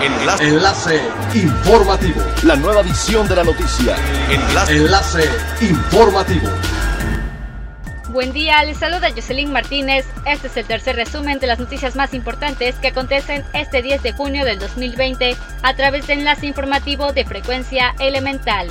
Enlace. Enlace informativo. La nueva edición de la noticia. Enlace. Enlace informativo. Buen día, les saluda Jocelyn Martínez. Este es el tercer resumen de las noticias más importantes que acontecen este 10 de junio del 2020 a través de enlace informativo de frecuencia elemental.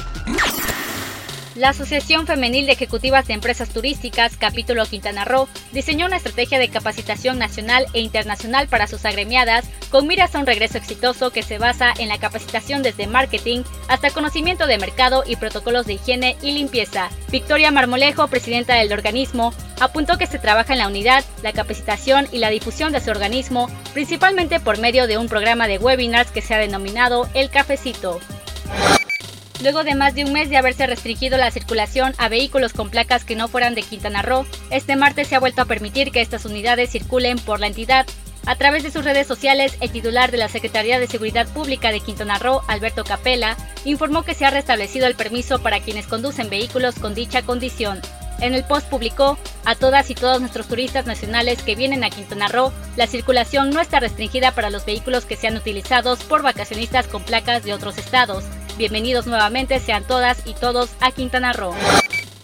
La Asociación Femenil de Ejecutivas de Empresas Turísticas, capítulo Quintana Roo, diseñó una estrategia de capacitación nacional e internacional para sus agremiadas con miras a un regreso exitoso que se basa en la capacitación desde marketing hasta conocimiento de mercado y protocolos de higiene y limpieza. Victoria Marmolejo, presidenta del organismo, apuntó que se trabaja en la unidad, la capacitación y la difusión de su organismo, principalmente por medio de un programa de webinars que se ha denominado El Cafecito. Luego de más de un mes de haberse restringido la circulación a vehículos con placas que no fueran de Quintana Roo, este martes se ha vuelto a permitir que estas unidades circulen por la entidad. A través de sus redes sociales, el titular de la Secretaría de Seguridad Pública de Quintana Roo, Alberto Capella, informó que se ha restablecido el permiso para quienes conducen vehículos con dicha condición. En el post publicó, a todas y todos nuestros turistas nacionales que vienen a Quintana Roo, la circulación no está restringida para los vehículos que sean utilizados por vacacionistas con placas de otros estados. Bienvenidos nuevamente sean todas y todos a Quintana Roo.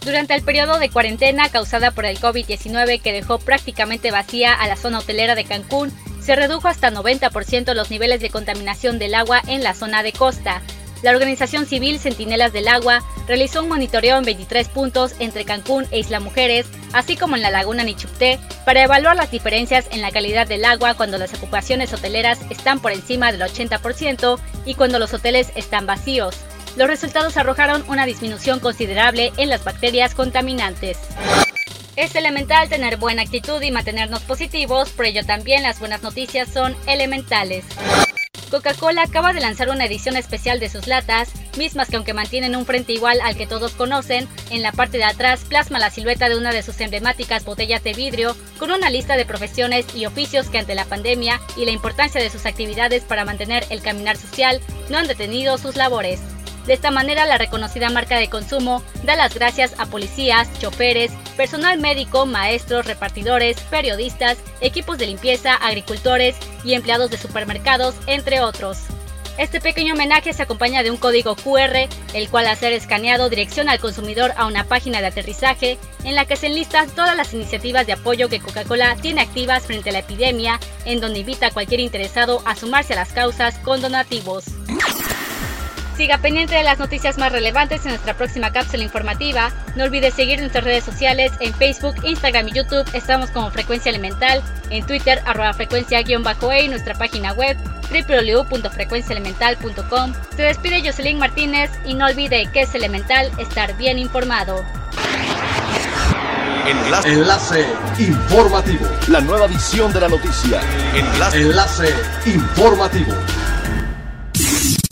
Durante el periodo de cuarentena causada por el COVID-19 que dejó prácticamente vacía a la zona hotelera de Cancún, se redujo hasta 90% los niveles de contaminación del agua en la zona de costa. La organización civil Centinelas del Agua realizó un monitoreo en 23 puntos entre Cancún e Isla Mujeres, así como en la laguna Nichupté, para evaluar las diferencias en la calidad del agua cuando las ocupaciones hoteleras están por encima del 80% y cuando los hoteles están vacíos. Los resultados arrojaron una disminución considerable en las bacterias contaminantes. Es elemental tener buena actitud y mantenernos positivos, por ello también las buenas noticias son elementales. Coca-Cola acaba de lanzar una edición especial de sus latas, mismas que aunque mantienen un frente igual al que todos conocen, en la parte de atrás plasma la silueta de una de sus emblemáticas botellas de vidrio con una lista de profesiones y oficios que ante la pandemia y la importancia de sus actividades para mantener el caminar social no han detenido sus labores. De esta manera, la reconocida marca de consumo da las gracias a policías, choferes, personal médico, maestros, repartidores, periodistas, equipos de limpieza, agricultores y empleados de supermercados, entre otros. Este pequeño homenaje se acompaña de un código QR, el cual al ser escaneado direcciona al consumidor a una página de aterrizaje en la que se enlistan todas las iniciativas de apoyo que Coca-Cola tiene activas frente a la epidemia, en donde invita a cualquier interesado a sumarse a las causas con donativos. Siga pendiente de las noticias más relevantes en nuestra próxima cápsula informativa. No olvide seguir nuestras redes sociales en Facebook, Instagram y YouTube. Estamos como Frecuencia Elemental, en Twitter arroba frecuencia-e y nuestra página web www.frecuenciaelemental.com. Se despide Jocelyn Martínez y no olvide que es elemental estar bien informado. Enlace. Enlace informativo. La nueva edición de la noticia. Enlace. Enlace informativo.